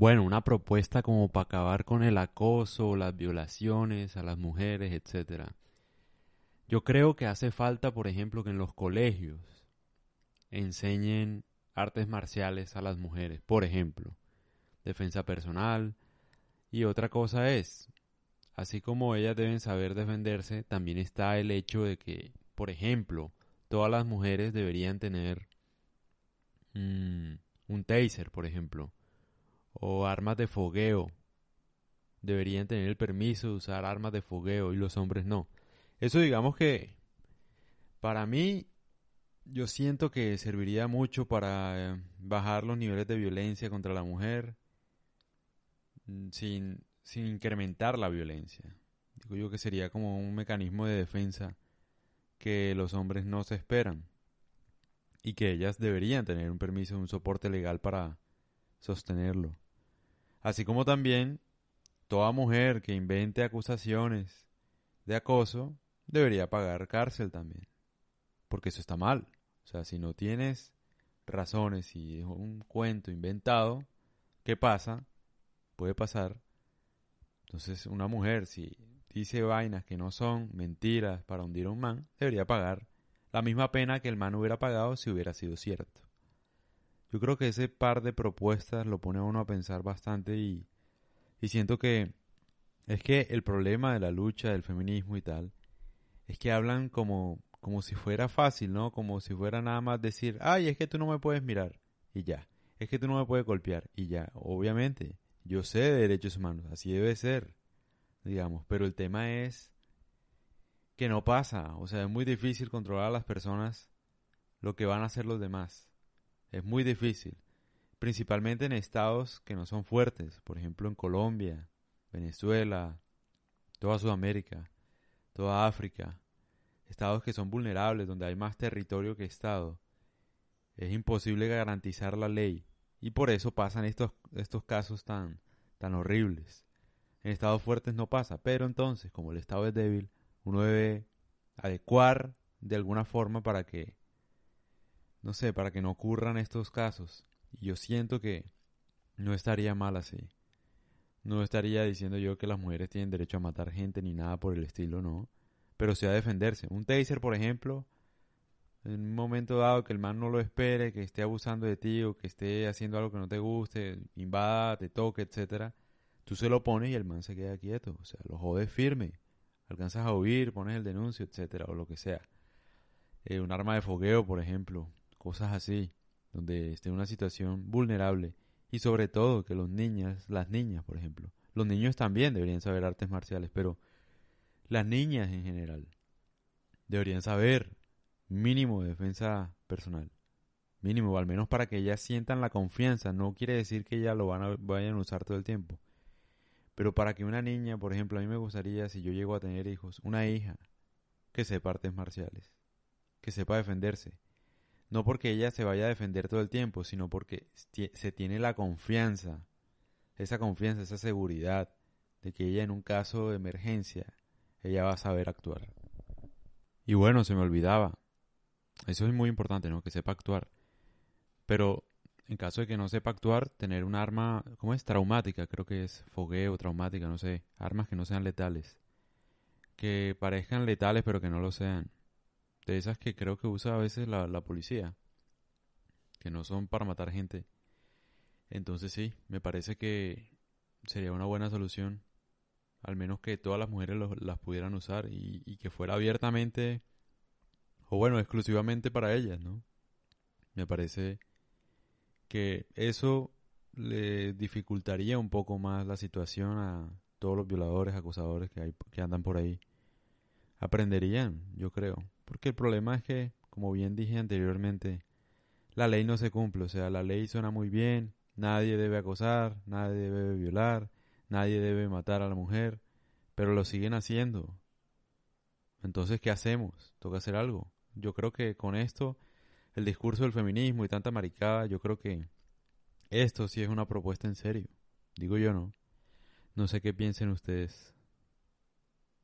bueno, una propuesta como para acabar con el acoso, las violaciones a las mujeres, etcétera. Yo creo que hace falta, por ejemplo, que en los colegios enseñen artes marciales a las mujeres, por ejemplo, defensa personal. Y otra cosa es, así como ellas deben saber defenderse, también está el hecho de que, por ejemplo, todas las mujeres deberían tener mm, un taser, por ejemplo, o armas de fogueo. Deberían tener el permiso de usar armas de fogueo y los hombres no. Eso digamos que para mí yo siento que serviría mucho para eh, bajar los niveles de violencia contra la mujer mm, sin, sin incrementar la violencia. Digo yo que sería como un mecanismo de defensa que los hombres no se esperan y que ellas deberían tener un permiso, un soporte legal para sostenerlo. Así como también toda mujer que invente acusaciones de acoso debería pagar cárcel también. Porque eso está mal. O sea, si no tienes razones y es un cuento inventado, ¿qué pasa? Puede pasar. Entonces, una mujer, si dice vainas que no son mentiras para hundir a un man, debería pagar la misma pena que el man hubiera pagado si hubiera sido cierto. Yo creo que ese par de propuestas lo pone a uno a pensar bastante y, y siento que es que el problema de la lucha del feminismo y tal es que hablan como, como si fuera fácil, ¿no? Como si fuera nada más decir, ay, es que tú no me puedes mirar y ya. Es que tú no me puedes golpear y ya. Obviamente, yo sé de derechos humanos, así debe ser, digamos. Pero el tema es que no pasa. O sea, es muy difícil controlar a las personas lo que van a hacer los demás. Es muy difícil. Principalmente en estados que no son fuertes. Por ejemplo, en Colombia, Venezuela, toda Sudamérica toda África, estados que son vulnerables, donde hay más territorio que estado. Es imposible garantizar la ley y por eso pasan estos, estos casos tan, tan horribles. En estados fuertes no pasa, pero entonces, como el estado es débil, uno debe adecuar de alguna forma para que, no sé, para que no ocurran estos casos. Y yo siento que no estaría mal así. No estaría diciendo yo que las mujeres tienen derecho a matar gente ni nada por el estilo, no. Pero sí a defenderse. Un taser, por ejemplo, en un momento dado que el man no lo espere, que esté abusando de ti o que esté haciendo algo que no te guste, invada, te toque, etcétera, tú se lo pones y el man se queda quieto. O sea, lo jodes firme. Alcanzas a huir, pones el denuncio, etcétera, o lo que sea. Eh, un arma de fogueo, por ejemplo. Cosas así, donde esté en una situación vulnerable y sobre todo que los niñas, las niñas, por ejemplo, los niños también deberían saber artes marciales, pero las niñas en general deberían saber mínimo de defensa personal. Mínimo, al menos para que ellas sientan la confianza. No quiere decir que ellas lo van a, vayan a usar todo el tiempo. Pero para que una niña, por ejemplo, a mí me gustaría, si yo llego a tener hijos, una hija que sepa artes marciales, que sepa defenderse, no porque ella se vaya a defender todo el tiempo, sino porque se tiene la confianza, esa confianza, esa seguridad de que ella en un caso de emergencia, ella va a saber actuar. Y bueno, se me olvidaba. Eso es muy importante, ¿no? Que sepa actuar. Pero en caso de que no sepa actuar, tener un arma, ¿cómo es? Traumática, creo que es fogueo, traumática, no sé. Armas que no sean letales. Que parezcan letales pero que no lo sean de esas que creo que usa a veces la, policía, que no son para matar gente. Entonces sí, me parece que sería una buena solución, al menos que todas las mujeres las pudieran usar y, que fuera abiertamente, o bueno, exclusivamente para ellas, ¿no? Me parece que eso le dificultaría un poco más la situación a todos los violadores, acusadores que, hay, que andan por ahí. Aprenderían, yo creo. Porque el problema es que, como bien dije anteriormente, la ley no se cumple. O sea, la ley suena muy bien, nadie debe acosar, nadie debe violar, nadie debe matar a la mujer, pero lo siguen haciendo. Entonces, ¿qué hacemos? Toca hacer algo. Yo creo que con esto, el discurso del feminismo y tanta maricada, yo creo que esto sí es una propuesta en serio. Digo yo no. No sé qué piensen ustedes.